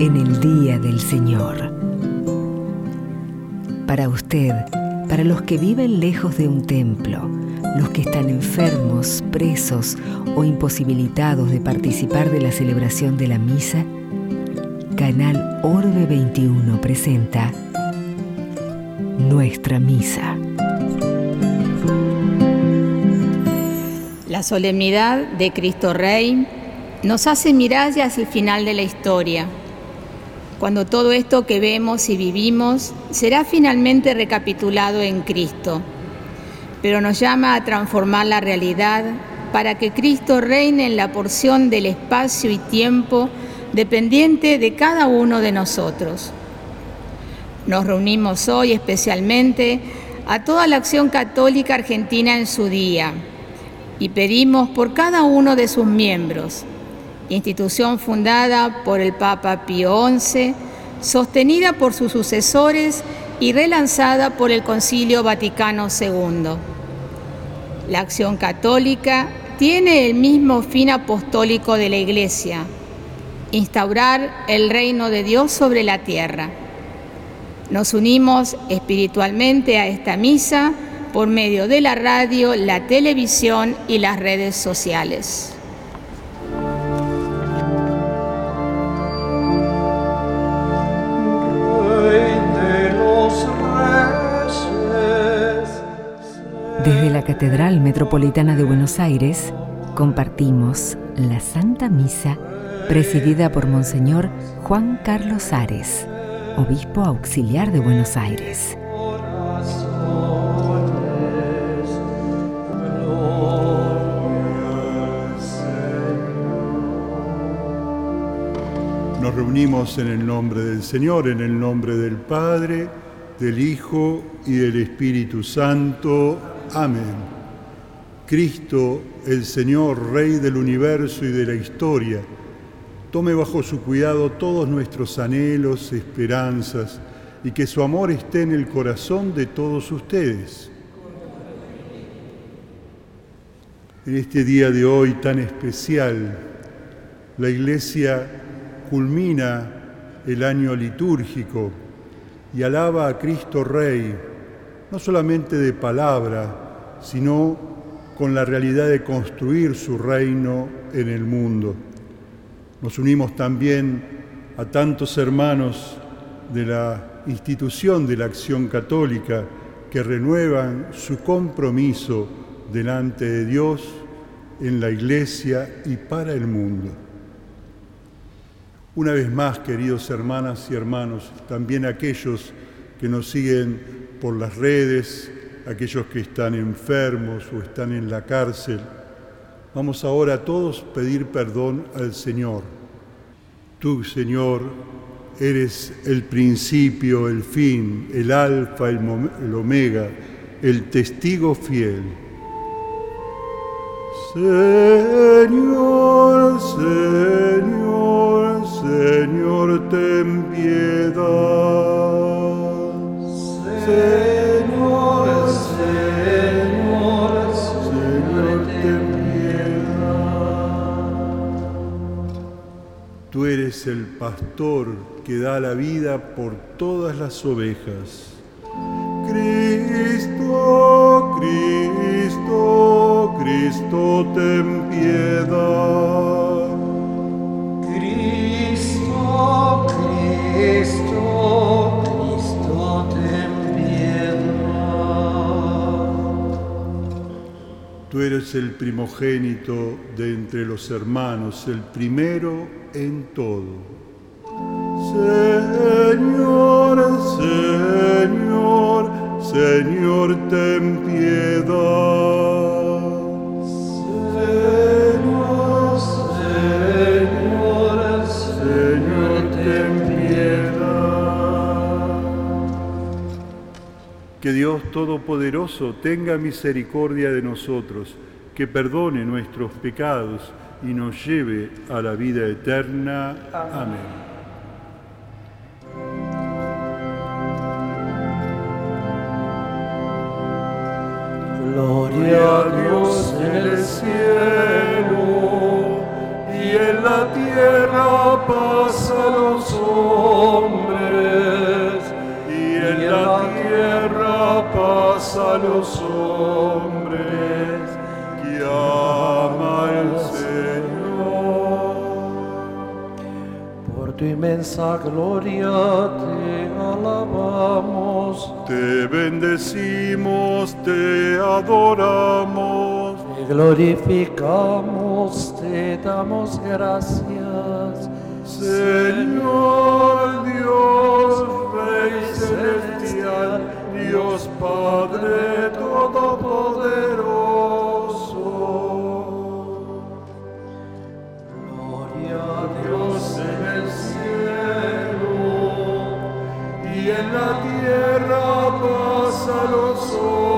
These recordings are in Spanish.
en el día del Señor. Para usted, para los que viven lejos de un templo, los que están enfermos, presos o imposibilitados de participar de la celebración de la misa, Canal Orbe 21 presenta Nuestra Misa. La solemnidad de Cristo Rey nos hace mirar hacia el final de la historia, cuando todo esto que vemos y vivimos será finalmente recapitulado en Cristo, pero nos llama a transformar la realidad para que Cristo reine en la porción del espacio y tiempo dependiente de cada uno de nosotros. Nos reunimos hoy especialmente a toda la acción católica argentina en su día y pedimos por cada uno de sus miembros, institución fundada por el Papa Pío XI, sostenida por sus sucesores y relanzada por el Concilio Vaticano II. La acción católica tiene el mismo fin apostólico de la Iglesia, instaurar el reino de Dios sobre la tierra. Nos unimos espiritualmente a esta misa por medio de la radio, la televisión y las redes sociales. Catedral Metropolitana de Buenos Aires compartimos la Santa Misa presidida por Monseñor Juan Carlos Ares, Obispo Auxiliar de Buenos Aires. Nos reunimos en el nombre del Señor, en el nombre del Padre, del Hijo y del Espíritu Santo. Amén. Cristo, el Señor, Rey del universo y de la historia, tome bajo su cuidado todos nuestros anhelos, esperanzas, y que su amor esté en el corazón de todos ustedes. En este día de hoy tan especial, la Iglesia culmina el año litúrgico y alaba a Cristo Rey, no solamente de palabra, sino con la realidad de construir su reino en el mundo. Nos unimos también a tantos hermanos de la institución de la acción católica que renuevan su compromiso delante de Dios en la iglesia y para el mundo. Una vez más, queridos hermanas y hermanos, también aquellos que nos siguen por las redes, aquellos que están enfermos o están en la cárcel, vamos ahora a todos pedir perdón al Señor. Tú, Señor, eres el principio, el fin, el alfa, el, el omega, el testigo fiel. Señor, Señor. Señor, ten piedad. Señor, Tú eres el pastor que da la vida por todas las ovejas. Cristo, Cristo, Cristo, ten piedad. Cristo, Cristo, Tú eres el primogénito de entre los hermanos, el primero en todo. Señor, Señor, Señor, ten piedad. Que Dios Todopoderoso tenga misericordia de nosotros, que perdone nuestros pecados y nos lleve a la vida eterna. Amén. Gloria a Dios en el cielo y en la tierra paz a los hombres, paz a los hombres que ama el Señor. por tu inmensa gloria te alabamos, Te bendecimos, te adoramos, te glorificamos, te damos gracias. Señor Dios, Rey celestial, Dios Padre Todopoderoso. Gloria a Dios en el cielo y en la tierra paz a los hombres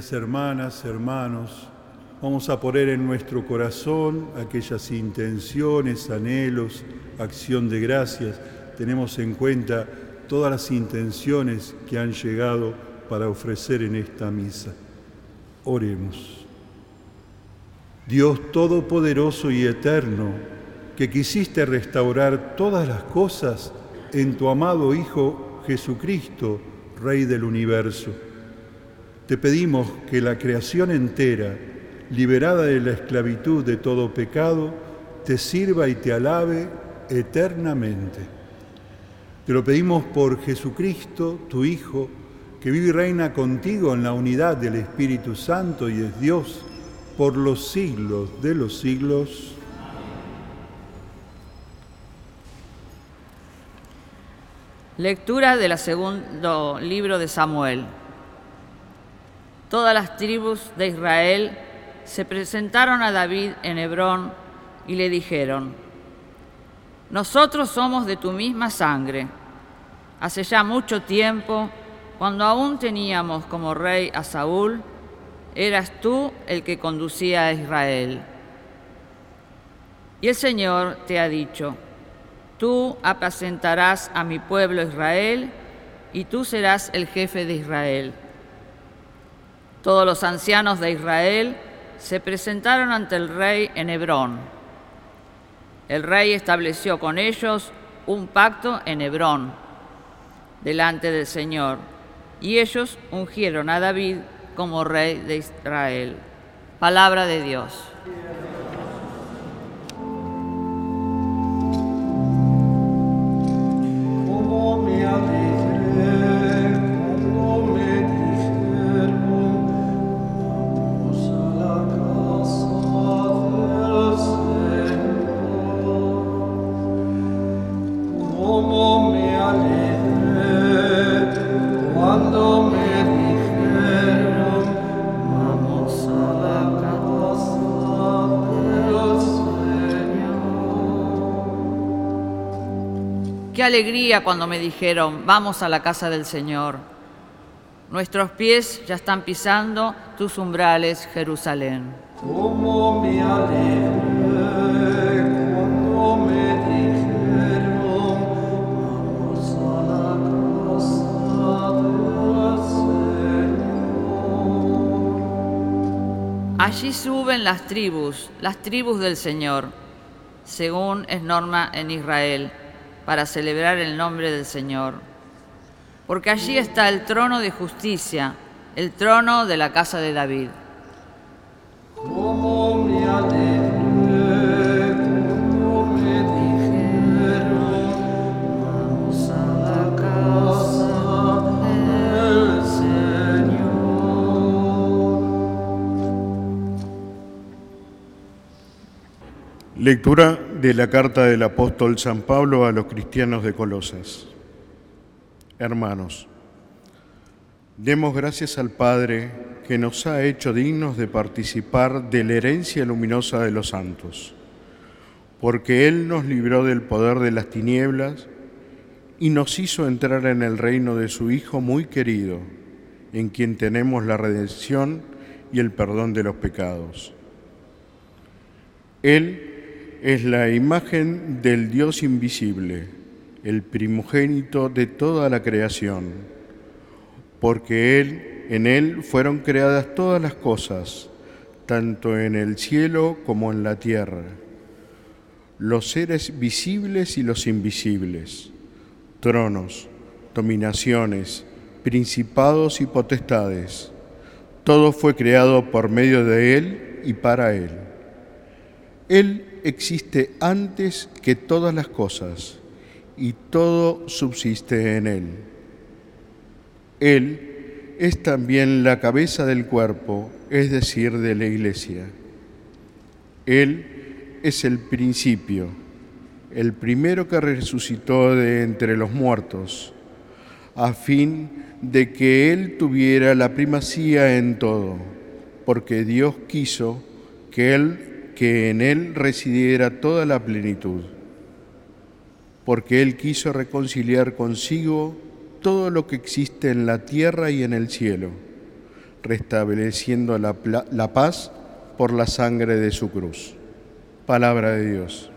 Hermanas, hermanos, vamos a poner en nuestro corazón aquellas intenciones, anhelos, acción de gracias. Tenemos en cuenta todas las intenciones que han llegado para ofrecer en esta misa. Oremos. Dios Todopoderoso y Eterno, que quisiste restaurar todas las cosas en tu amado Hijo Jesucristo, Rey del universo. Te pedimos que la creación entera, liberada de la esclavitud de todo pecado, te sirva y te alabe eternamente. Te lo pedimos por Jesucristo, tu Hijo, que vive y reina contigo en la unidad del Espíritu Santo y es Dios por los siglos de los siglos. Lectura del segundo libro de Samuel. Todas las tribus de Israel se presentaron a David en Hebrón y le dijeron, Nosotros somos de tu misma sangre. Hace ya mucho tiempo, cuando aún teníamos como rey a Saúl, eras tú el que conducía a Israel. Y el Señor te ha dicho, Tú apacentarás a mi pueblo Israel y tú serás el jefe de Israel. Todos los ancianos de Israel se presentaron ante el rey en Hebrón. El rey estableció con ellos un pacto en Hebrón, delante del Señor, y ellos ungieron a David como rey de Israel. Palabra de Dios. Qué alegría cuando me dijeron, vamos a la casa del Señor. Nuestros pies ya están pisando tus umbrales, Jerusalén. Como me alegré cuando me dijeron, vamos a la casa del Señor. Allí suben las tribus, las tribus del Señor, según es norma en Israel, para celebrar el nombre del Señor. Porque allí está el trono de justicia, el trono de la casa de David. Como me alegré cuando me dijeron, vamos a la casa del Señor. Lectura de la carta del apóstol San Pablo a los cristianos de Colosas. Hermanos, demos gracias al Padre que nos ha hecho dignos de participar de la herencia luminosa de los santos, porque Él nos libró del poder de las tinieblas y nos hizo entrar en el reino de su Hijo muy querido, en quien tenemos la redención y el perdón de los pecados. Él es la imagen del Dios invisible, el primogénito de toda la creación, porque Él, en Él fueron creadas todas las cosas, tanto en el cielo como en la tierra, los seres visibles y los invisibles, tronos, dominaciones, principados y potestades. Todo fue creado por medio de Él y para Él. Él existe antes que todas las cosas y todo subsiste en Él. Él es también la cabeza del cuerpo, es decir, de la iglesia. Él es el principio, el primero que resucitó de entre los muertos, a fin de que Él tuviera la primacía en todo, porque Dios quiso que Él que en él residiera toda la plenitud, porque él quiso reconciliar consigo todo lo que existe en la tierra y en el cielo, restableciendo la, la paz por la sangre de su cruz. Palabra de Dios.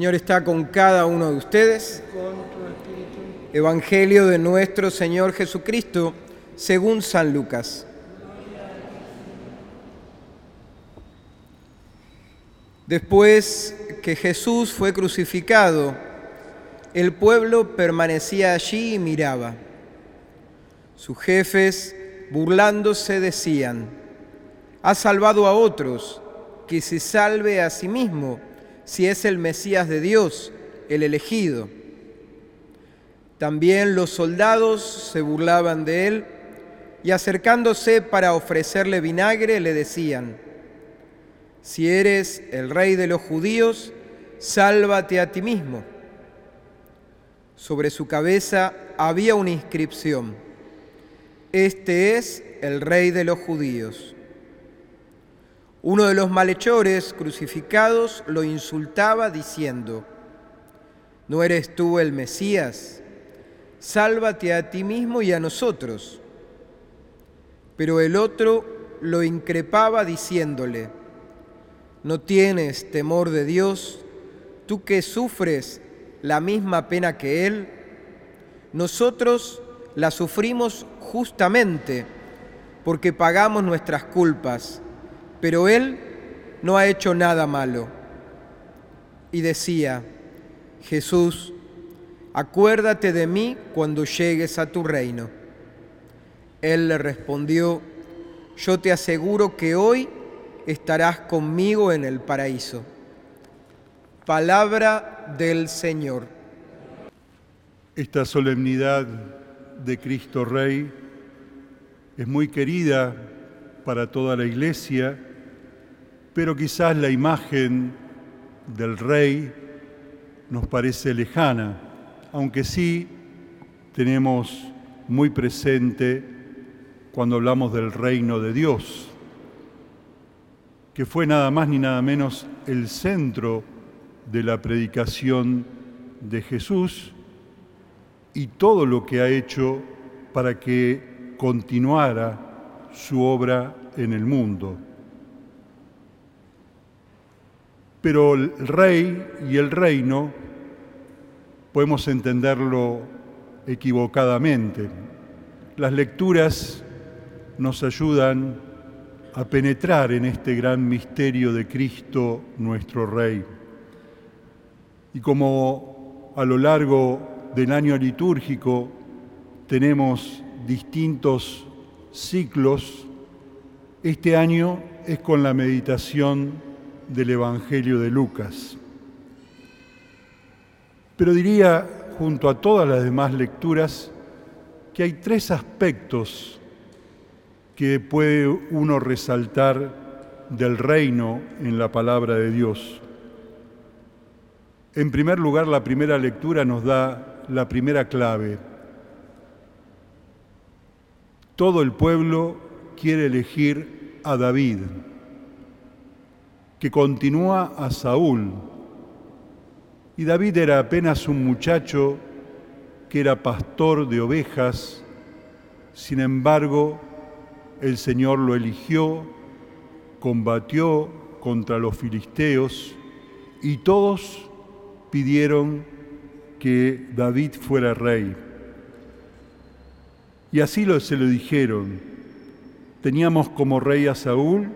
Señor está con cada uno de ustedes. Evangelio de nuestro Señor Jesucristo, según San Lucas. Después que Jesús fue crucificado, el pueblo permanecía allí y miraba. Sus jefes, burlándose, decían, ha salvado a otros, que se salve a sí mismo, si es el Mesías de Dios, el elegido. También los soldados se burlaban de él y acercándose para ofrecerle vinagre le decían, si eres el rey de los judíos, sálvate a ti mismo. Sobre su cabeza había una inscripción, este es el rey de los judíos. Uno de los malhechores crucificados lo insultaba diciendo, ¿no eres tú el Mesías? Sálvate a ti mismo y a nosotros. Pero el otro lo increpaba diciéndole, ¿no tienes temor de Dios, tú que sufres la misma pena que Él? Nosotros la sufrimos justamente porque pagamos nuestras culpas, pero Él no ha hecho nada malo. Y decía, Jesús, acuérdate de mí cuando llegues a tu reino. Él le respondió, yo te aseguro que hoy estarás conmigo en el paraíso. Palabra del Señor. Esta solemnidad de Cristo Rey es muy querida para toda la Iglesia, pero quizás la imagen del Rey nos parece lejana, aunque sí tenemos muy presente cuando hablamos del reino de Dios, que fue nada más ni nada menos el centro de la predicación de Jesús y todo lo que ha hecho para que continuara su obra en el mundo. Pero el rey y el reino podemos entenderlo equivocadamente. Las lecturas nos ayudan a penetrar en este gran misterio de Cristo nuestro Rey. Y como a lo largo del año litúrgico tenemos distintos ciclos, este año es con la meditación del Evangelio de Lucas. Pero diría, junto a todas las demás lecturas, que hay tres aspectos que puede uno resaltar del reino en la palabra de Dios. En primer lugar, la primera lectura nos da la primera clave. Todo el pueblo quiere elegir a David, que continúa a Saúl. Y David era apenas un muchacho que era pastor de ovejas, sin embargo, el Señor lo eligió, combatió contra los filisteos y todos pidieron que David fuera rey. Y así lo, se lo dijeron. Teníamos como rey a Saúl,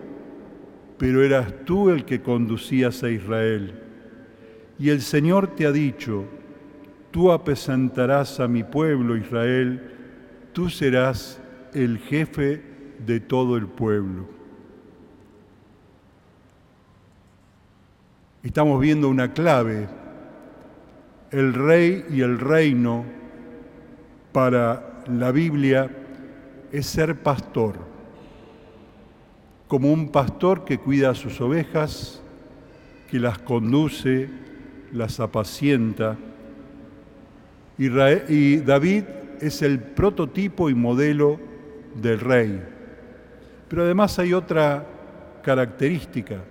pero eras tú el que conducías a Israel. Y el Señor te ha dicho, tú apesantarás a mi pueblo Israel, tú serás el jefe de todo el pueblo. Estamos viendo una clave. El rey y el reino para la Biblia es ser pastor, como un pastor que cuida a sus ovejas, que las conduce, las apacienta. Y David es el prototipo y modelo del rey. Pero además hay otra característica.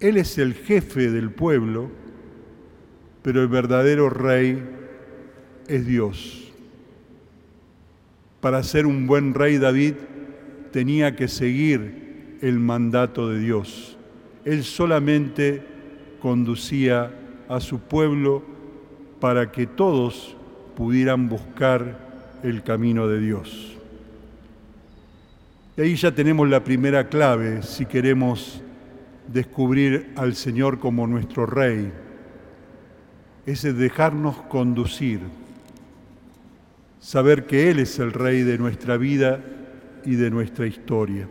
Él es el jefe del pueblo, pero el verdadero rey es Dios. Para ser un buen rey David tenía que seguir el mandato de Dios. Él solamente conducía a su pueblo para que todos pudieran buscar el camino de Dios. Y ahí ya tenemos la primera clave si queremos descubrir al Señor como nuestro Rey. Es dejarnos conducir, saber que Él es el Rey de nuestra vida y de nuestra historia.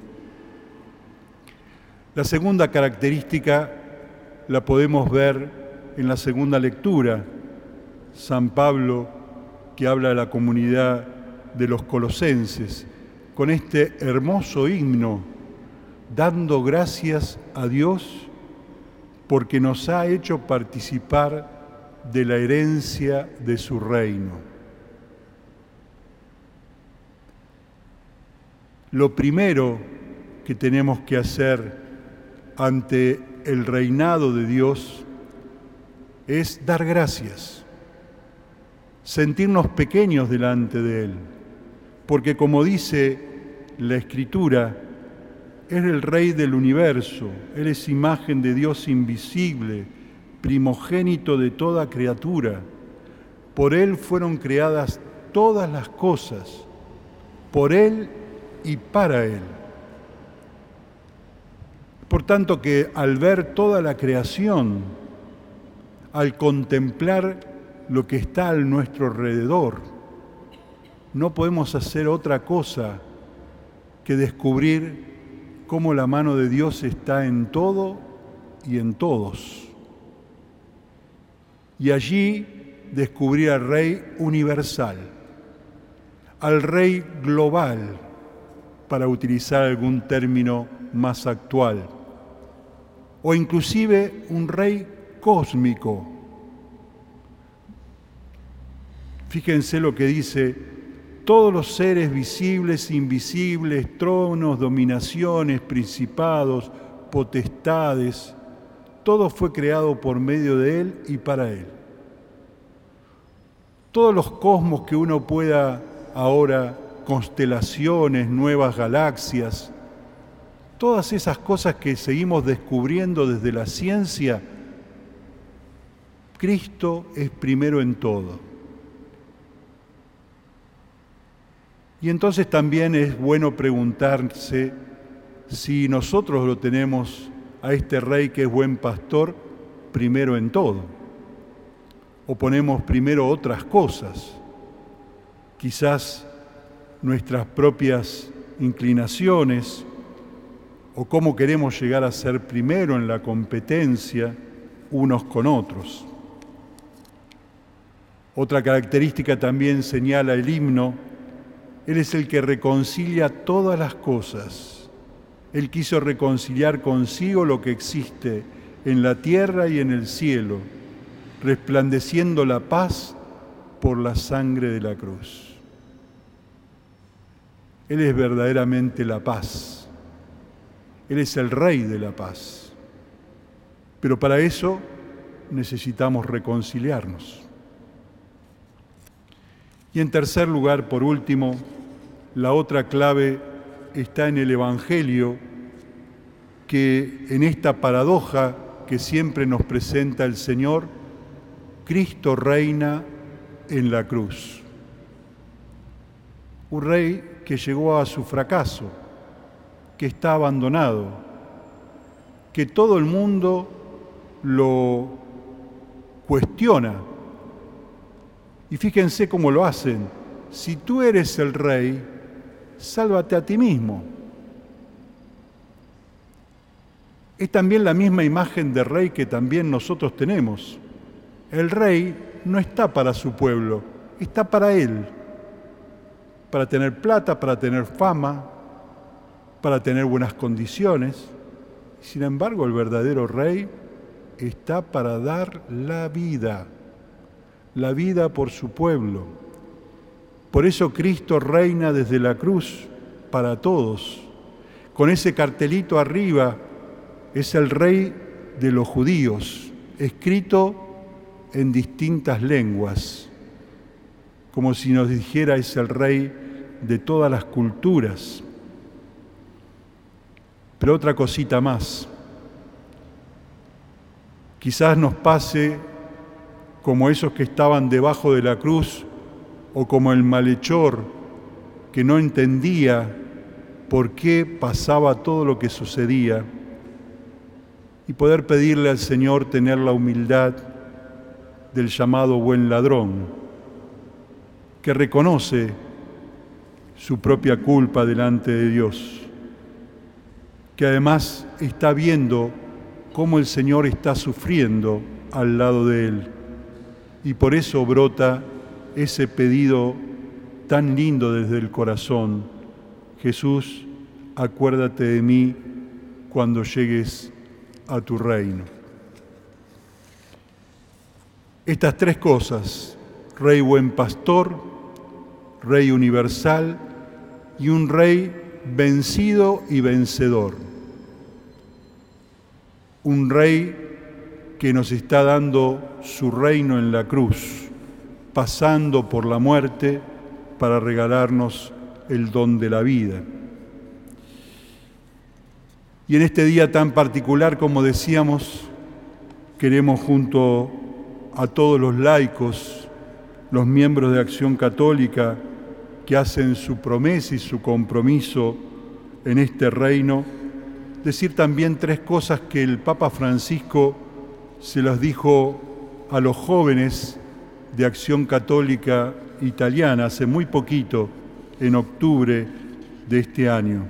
La segunda característica la podemos ver en la segunda lectura. San Pablo, que habla de la comunidad de los colosenses, con este hermoso himno, dando gracias a Dios porque nos ha hecho participar de la herencia de su reino. Lo primero que tenemos que hacer ante el reinado de Dios es dar gracias, sentirnos pequeños delante de Él porque como dice la Escritura, es el Rey del universo, Él es imagen de Dios invisible, primogénito de toda criatura. Por Él fueron creadas todas las cosas, por Él y para Él. Por tanto que al ver toda la creación, al contemplar lo que está a nuestro alrededor, no podemos hacer otra cosa que descubrir cómo la mano de Dios está en todo y en todos. Y allí descubrir al Rey universal, al Rey global, para utilizar algún término más actual, o inclusive un Rey cósmico. Fíjense lo que dice todos los seres visibles, invisibles, tronos, dominaciones, principados, potestades, todo fue creado por medio de Él y para Él. Todos los cosmos que uno pueda ahora, constelaciones, nuevas galaxias, todas esas cosas que seguimos descubriendo desde la ciencia, Cristo es primero en todo. Y entonces también es bueno preguntarse si nosotros lo tenemos a este rey que es buen pastor primero en todo, o ponemos primero otras cosas, quizás nuestras propias inclinaciones, o cómo queremos llegar a ser primero en la competencia unos con otros. Otra característica también señala el himno él es el que reconcilia todas las cosas. Él quiso reconciliar consigo lo que existe en la tierra y en el cielo, resplandeciendo la paz por la sangre de la cruz. Él es verdaderamente la paz. Él es el rey de la paz. Pero para eso necesitamos reconciliarnos. Y en tercer lugar, por último, la otra clave está en el Evangelio, que en esta paradoja que siempre nos presenta el Señor, Cristo reina en la cruz. Un rey que llegó a su fracaso, que está abandonado, que todo el mundo lo cuestiona y fíjense cómo lo hacen. Si tú eres el rey, sálvate a ti mismo. Es también la misma imagen de rey que también nosotros tenemos. El rey no está para su pueblo, está para él. Para tener plata, para tener fama, para tener buenas condiciones. Sin embargo, el verdadero rey está para dar la vida la vida por su pueblo. Por eso Cristo reina desde la cruz para todos. Con ese cartelito arriba es el rey de los judíos, escrito en distintas lenguas, como si nos dijera es el rey de todas las culturas. Pero otra cosita más. Quizás nos pase como esos que estaban debajo de la cruz o como el malhechor que no entendía por qué pasaba todo lo que sucedía y poder pedirle al Señor tener la humildad del llamado buen ladrón, que reconoce su propia culpa delante de Dios, que además está viendo cómo el Señor está sufriendo al lado de él y por eso brota ese pedido tan lindo desde el corazón. Jesús, acuérdate de mí cuando llegues a tu reino. Estas tres cosas, Rey buen pastor, Rey universal y un Rey vencido y vencedor. Un Rey que nos está dando su reino en la cruz, pasando por la muerte para regalarnos el don de la vida. Y en este día tan particular, como decíamos, queremos junto a todos los laicos, los miembros de Acción Católica, que hacen su promesa y su compromiso en este reino, decir también tres cosas que el Papa Francisco se las dijo a los jóvenes de Acción Católica Italiana hace muy poquito, en octubre, de este año.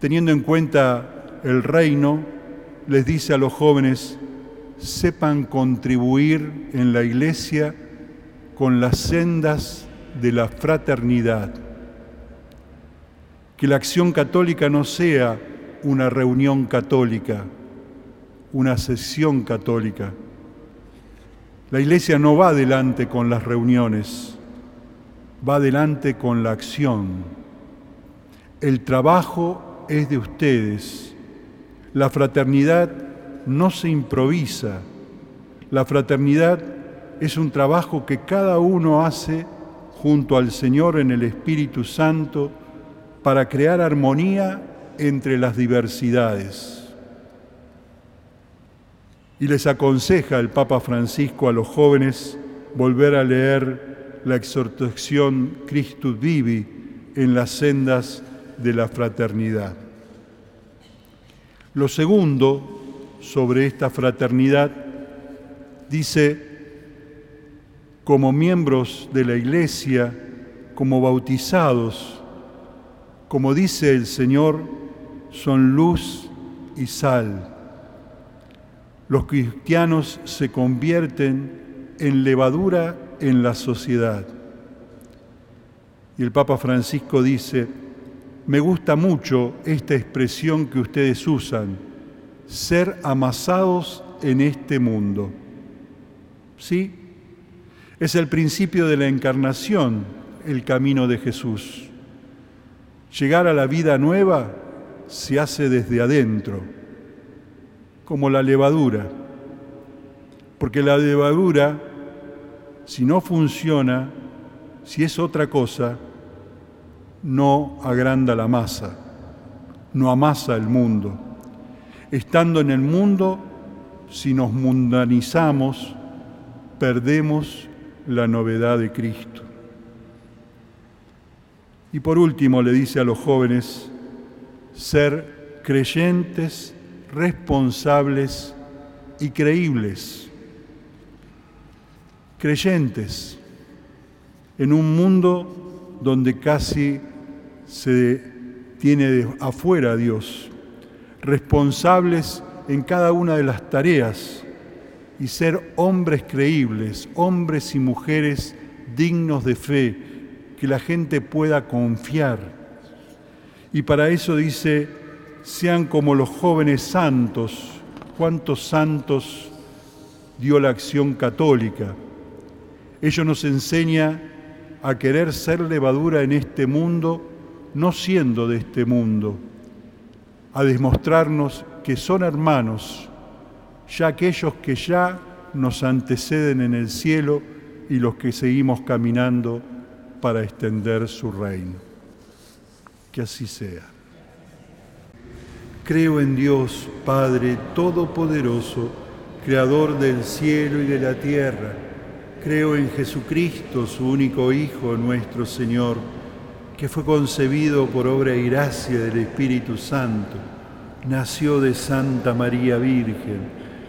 Teniendo en cuenta el reino, les dice a los jóvenes, sepan contribuir en la iglesia con las sendas de la fraternidad. Que la acción católica no sea una reunión católica, una sesión católica. La iglesia no va adelante con las reuniones, va adelante con la acción. El trabajo es de ustedes. La fraternidad no se improvisa. La fraternidad es un trabajo que cada uno hace junto al Señor en el Espíritu Santo para crear armonía entre las diversidades. Y les aconseja el Papa Francisco a los jóvenes volver a leer la exhortación Christus Vivi en las sendas de la fraternidad. Lo segundo sobre esta fraternidad dice, como miembros de la Iglesia, como bautizados, como dice el Señor, son luz y sal. Los cristianos se convierten en levadura en la sociedad. Y el Papa Francisco dice, me gusta mucho esta expresión que ustedes usan, ser amasados en este mundo. ¿Sí? Es el principio de la encarnación, el camino de Jesús. Llegar a la vida nueva se hace desde adentro, como la levadura, porque la levadura, si no funciona, si es otra cosa, no agranda la masa, no amasa el mundo. Estando en el mundo, si nos mundanizamos, perdemos la novedad de Cristo. Y por último le dice a los jóvenes, ser creyentes, responsables y creíbles. Creyentes en un mundo donde casi se tiene afuera a Dios, responsables en cada una de las tareas y ser hombres creíbles, hombres y mujeres dignos de fe, que la gente pueda confiar. Y para eso dice, sean como los jóvenes santos. ¿Cuántos santos dio la acción católica? Ello nos enseña a querer ser levadura en este mundo, no siendo de este mundo, a demostrarnos que son hermanos, ya aquellos que ya nos anteceden en el cielo y los que seguimos caminando para extender su reino. Que así sea. Creo en Dios, Padre Todopoderoso, Creador del cielo y de la tierra. Creo en Jesucristo, su único Hijo, nuestro Señor, que fue concebido por obra y gracia del Espíritu Santo. Nació de Santa María Virgen,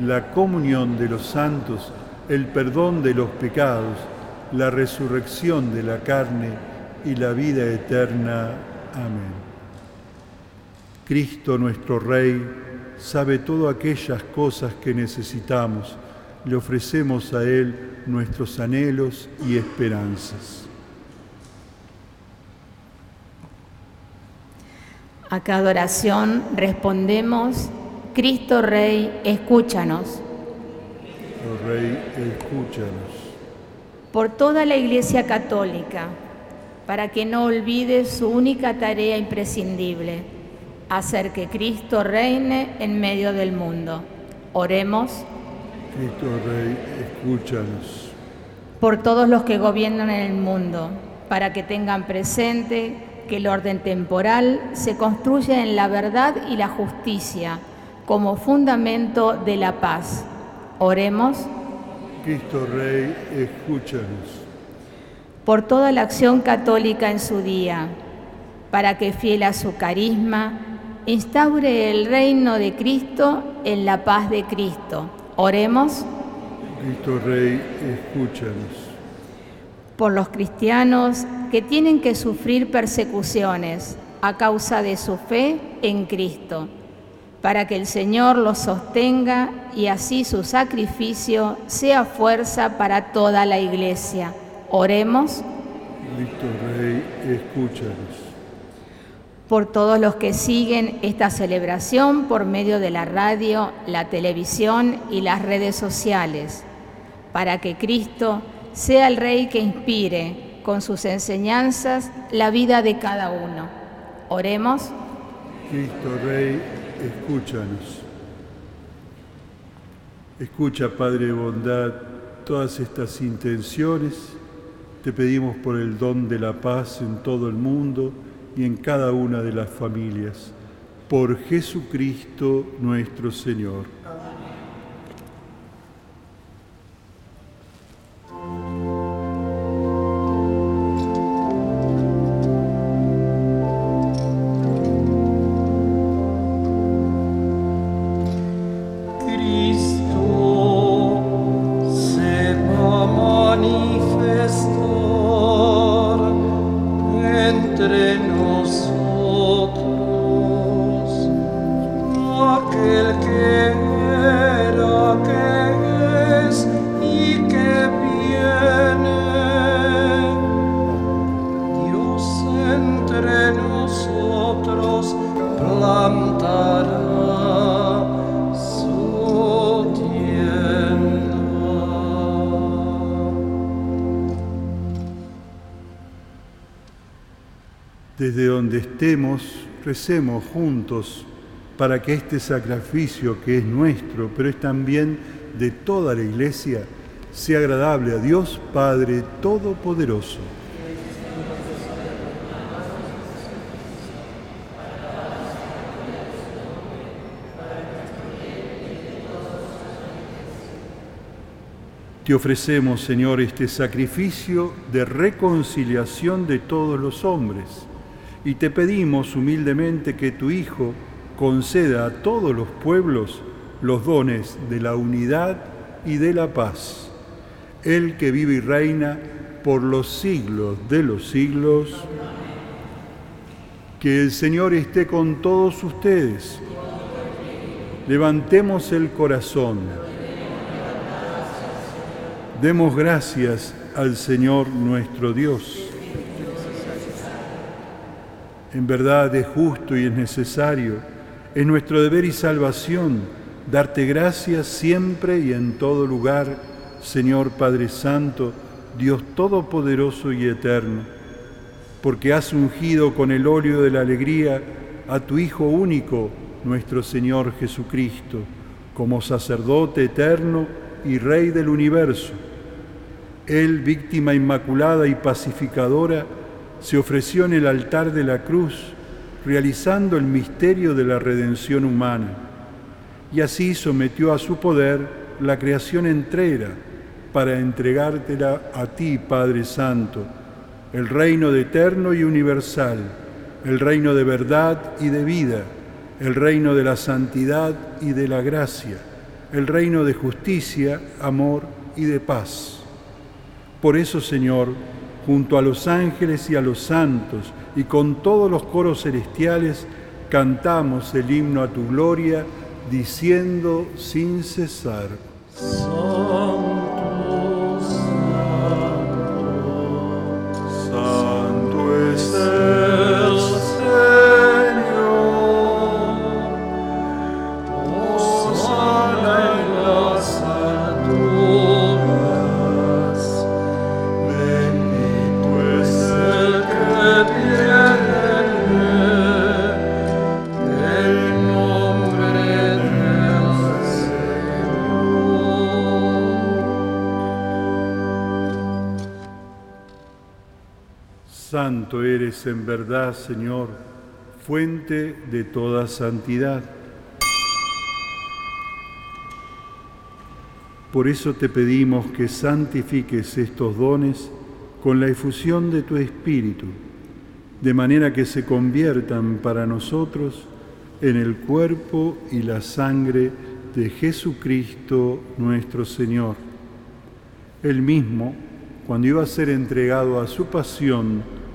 la comunión de los santos, el perdón de los pecados, la resurrección de la carne y la vida eterna. Amén. Cristo nuestro Rey sabe todas aquellas cosas que necesitamos. Le ofrecemos a Él nuestros anhelos y esperanzas. A cada oración respondemos, Cristo Rey, escúchanos. Oh Rey, escúchanos. Por toda la Iglesia Católica, para que no olvide su única tarea imprescindible hacer que Cristo reine en medio del mundo. Oremos. Cristo Rey, escúchanos. Por todos los que gobiernan en el mundo, para que tengan presente que el orden temporal se construya en la verdad y la justicia como fundamento de la paz. Oremos Cristo Rey, escúchanos. por toda la acción católica en su día, para que fiel a su carisma, instaure el reino de Cristo en la paz de Cristo. Oremos Cristo Rey, escúchanos. por los cristianos que tienen que sufrir persecuciones a causa de su fe en Cristo, para que el Señor los sostenga y así su sacrificio sea fuerza para toda la iglesia. Oremos Cristo Rey, escúchanos. por todos los que siguen esta celebración por medio de la radio, la televisión y las redes sociales, para que Cristo sea el Rey que inspire con sus enseñanzas la vida de cada uno. Oremos Cristo Rey, escúchanos. Escucha, Padre de bondad, todas estas intenciones. Te pedimos por el don de la paz en todo el mundo y en cada una de las familias. Por Jesucristo nuestro Señor. Juntos para que este sacrificio que es nuestro, pero es también de toda la iglesia, sea agradable a Dios Padre Todopoderoso. Te ofrecemos, Señor, este sacrificio de reconciliación de todos los hombres y te pedimos humildemente que tu Hijo conceda a todos los pueblos los dones de la unidad y de la paz. Él que vive y reina por los siglos de los siglos. Que el Señor esté con todos ustedes. Levantemos el corazón. Demos gracias al Señor nuestro Dios. En verdad es justo y es necesario, es nuestro deber y salvación darte gracias siempre y en todo lugar, Señor Padre Santo, Dios Todopoderoso y Eterno, porque has ungido con el óleo de la alegría a tu Hijo único, nuestro Señor Jesucristo, como sacerdote eterno y Rey del universo. Él, víctima inmaculada y pacificadora, se ofreció en el altar de la cruz, realizando el misterio de la redención humana, y así sometió a su poder la creación entera para entregártela a ti, Padre Santo, el reino de eterno y universal, el reino de verdad y de vida, el reino de la santidad y de la gracia, el reino de justicia, amor y de paz. Por eso, Señor, junto a los ángeles y a los santos y con todos los coros celestiales, cantamos el himno a tu gloria, diciendo sin cesar. En verdad, Señor, fuente de toda santidad. Por eso te pedimos que santifiques estos dones con la efusión de tu Espíritu, de manera que se conviertan para nosotros en el cuerpo y la sangre de Jesucristo nuestro Señor. Él mismo, cuando iba a ser entregado a su pasión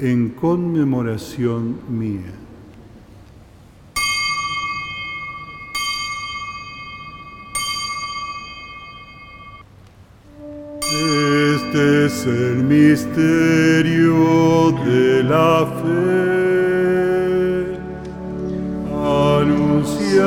en conmemoración mía. Este es el misterio de la fe. Anunciamos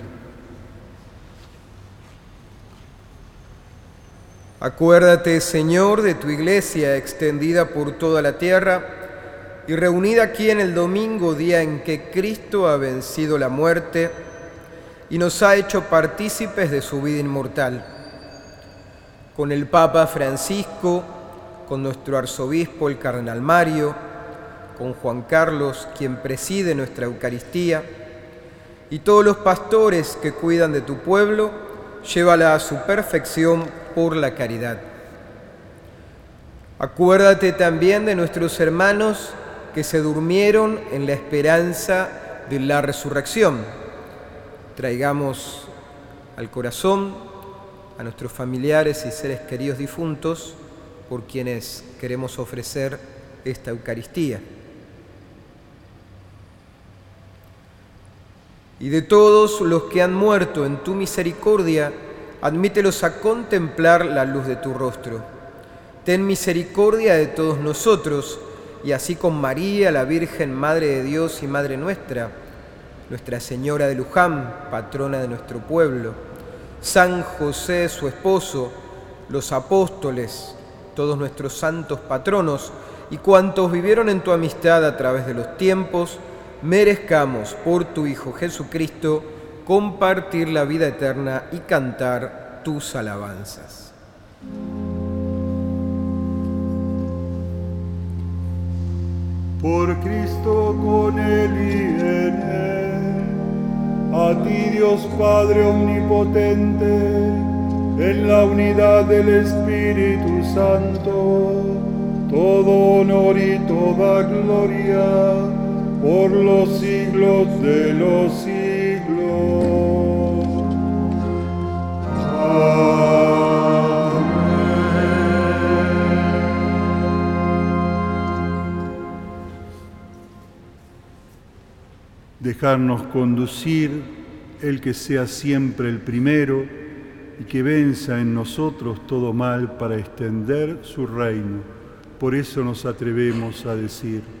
Acuérdate, Señor, de tu iglesia extendida por toda la tierra y reunida aquí en el domingo, día en que Cristo ha vencido la muerte y nos ha hecho partícipes de su vida inmortal. Con el Papa Francisco, con nuestro arzobispo el Cardenal Mario, con Juan Carlos, quien preside nuestra Eucaristía, y todos los pastores que cuidan de tu pueblo, llévala a su perfección por la caridad. Acuérdate también de nuestros hermanos que se durmieron en la esperanza de la resurrección. Traigamos al corazón a nuestros familiares y seres queridos difuntos por quienes queremos ofrecer esta Eucaristía. Y de todos los que han muerto en tu misericordia, admítelos a contemplar la luz de tu rostro. Ten misericordia de todos nosotros, y así con María, la Virgen, Madre de Dios y Madre nuestra, Nuestra Señora de Luján, patrona de nuestro pueblo, San José, su esposo, los apóstoles, todos nuestros santos patronos y cuantos vivieron en tu amistad a través de los tiempos, merezcamos por tu Hijo Jesucristo compartir la vida eterna y cantar tus alabanzas. Por Cristo con Él y en Él, a ti Dios Padre Omnipotente, en la unidad del Espíritu Santo, todo honor y toda gloria por los siglos de los siglos. Dejarnos conducir el que sea siempre el primero y que venza en nosotros todo mal para extender su reino. Por eso nos atrevemos a decir,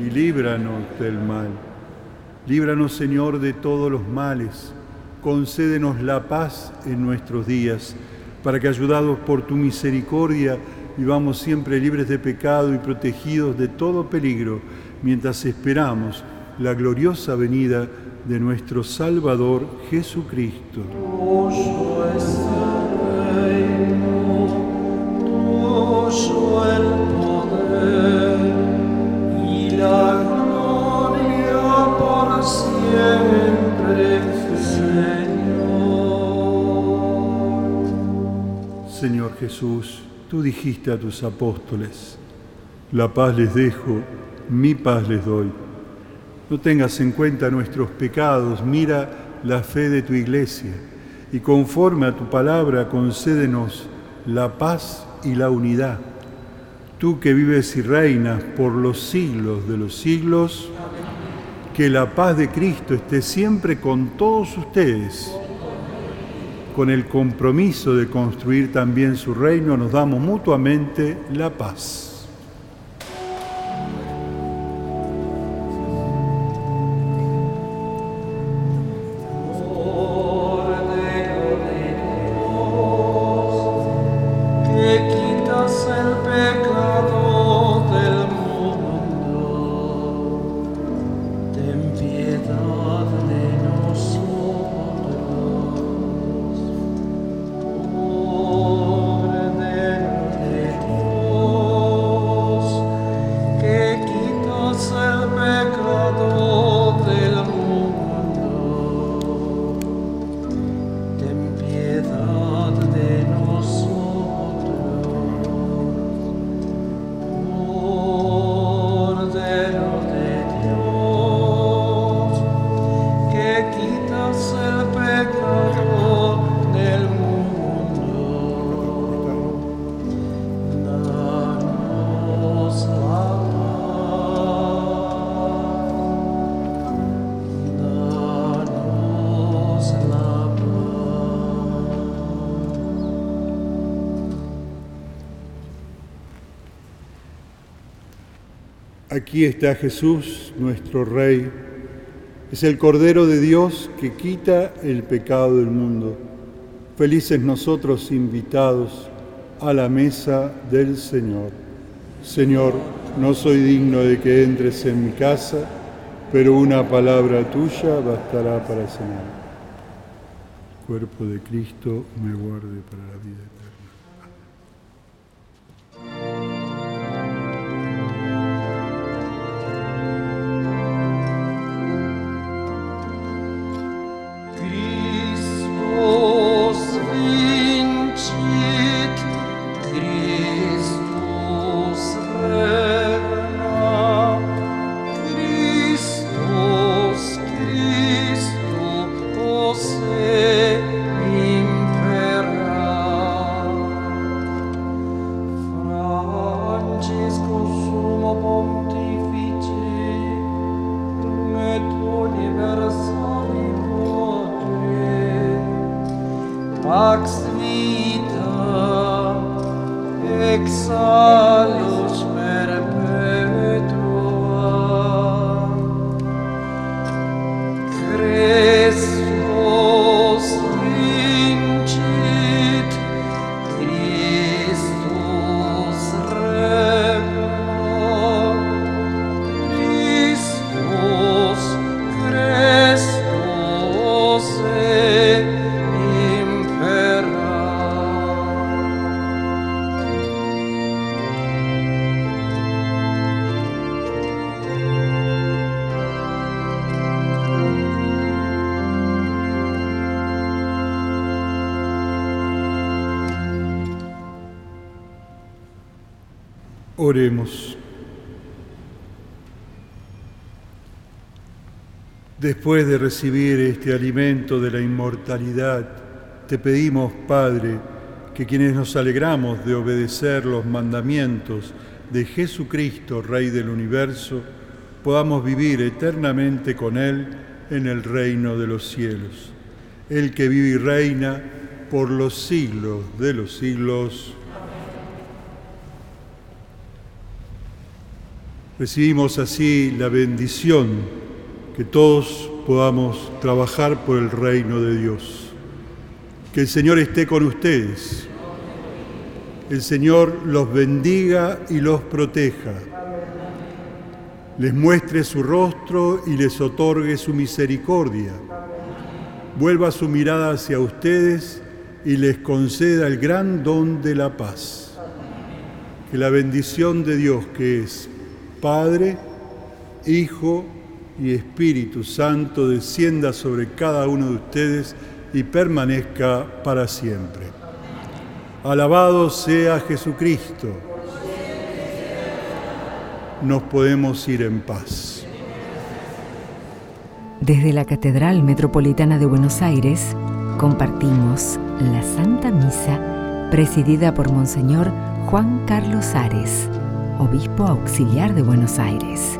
y líbranos del mal. Líbranos, Señor, de todos los males. Concédenos la paz en nuestros días, para que, ayudados por tu misericordia, vivamos siempre libres de pecado y protegidos de todo peligro, mientras esperamos la gloriosa venida de nuestro Salvador Jesucristo. Señor Jesús, tú dijiste a tus apóstoles, la paz les dejo, mi paz les doy. No tengas en cuenta nuestros pecados, mira la fe de tu iglesia y conforme a tu palabra concédenos la paz y la unidad. Tú que vives y reinas por los siglos de los siglos, que la paz de Cristo esté siempre con todos ustedes con el compromiso de construir también su reino, nos damos mutuamente la paz. Aquí está Jesús, nuestro Rey. Es el Cordero de Dios que quita el pecado del mundo. Felices nosotros invitados a la mesa del Señor. Señor, no soy digno de que entres en mi casa, pero una palabra tuya bastará para. El cuerpo de Cristo me guarde para la vida Después de recibir este alimento de la inmortalidad, te pedimos, Padre, que quienes nos alegramos de obedecer los mandamientos de Jesucristo, Rey del universo, podamos vivir eternamente con Él en el reino de los cielos. El que vive y reina por los siglos de los siglos. Recibimos así la bendición que todos podamos trabajar por el reino de Dios. Que el Señor esté con ustedes. El Señor los bendiga y los proteja. Les muestre su rostro y les otorgue su misericordia. Vuelva su mirada hacia ustedes y les conceda el gran don de la paz. Que la bendición de Dios, que es Padre, Hijo y Espíritu Santo, descienda sobre cada uno de ustedes y permanezca para siempre. Alabado sea Jesucristo. Nos podemos ir en paz. Desde la Catedral Metropolitana de Buenos Aires compartimos la Santa Misa presidida por Monseñor Juan Carlos Ares, Obispo Auxiliar de Buenos Aires.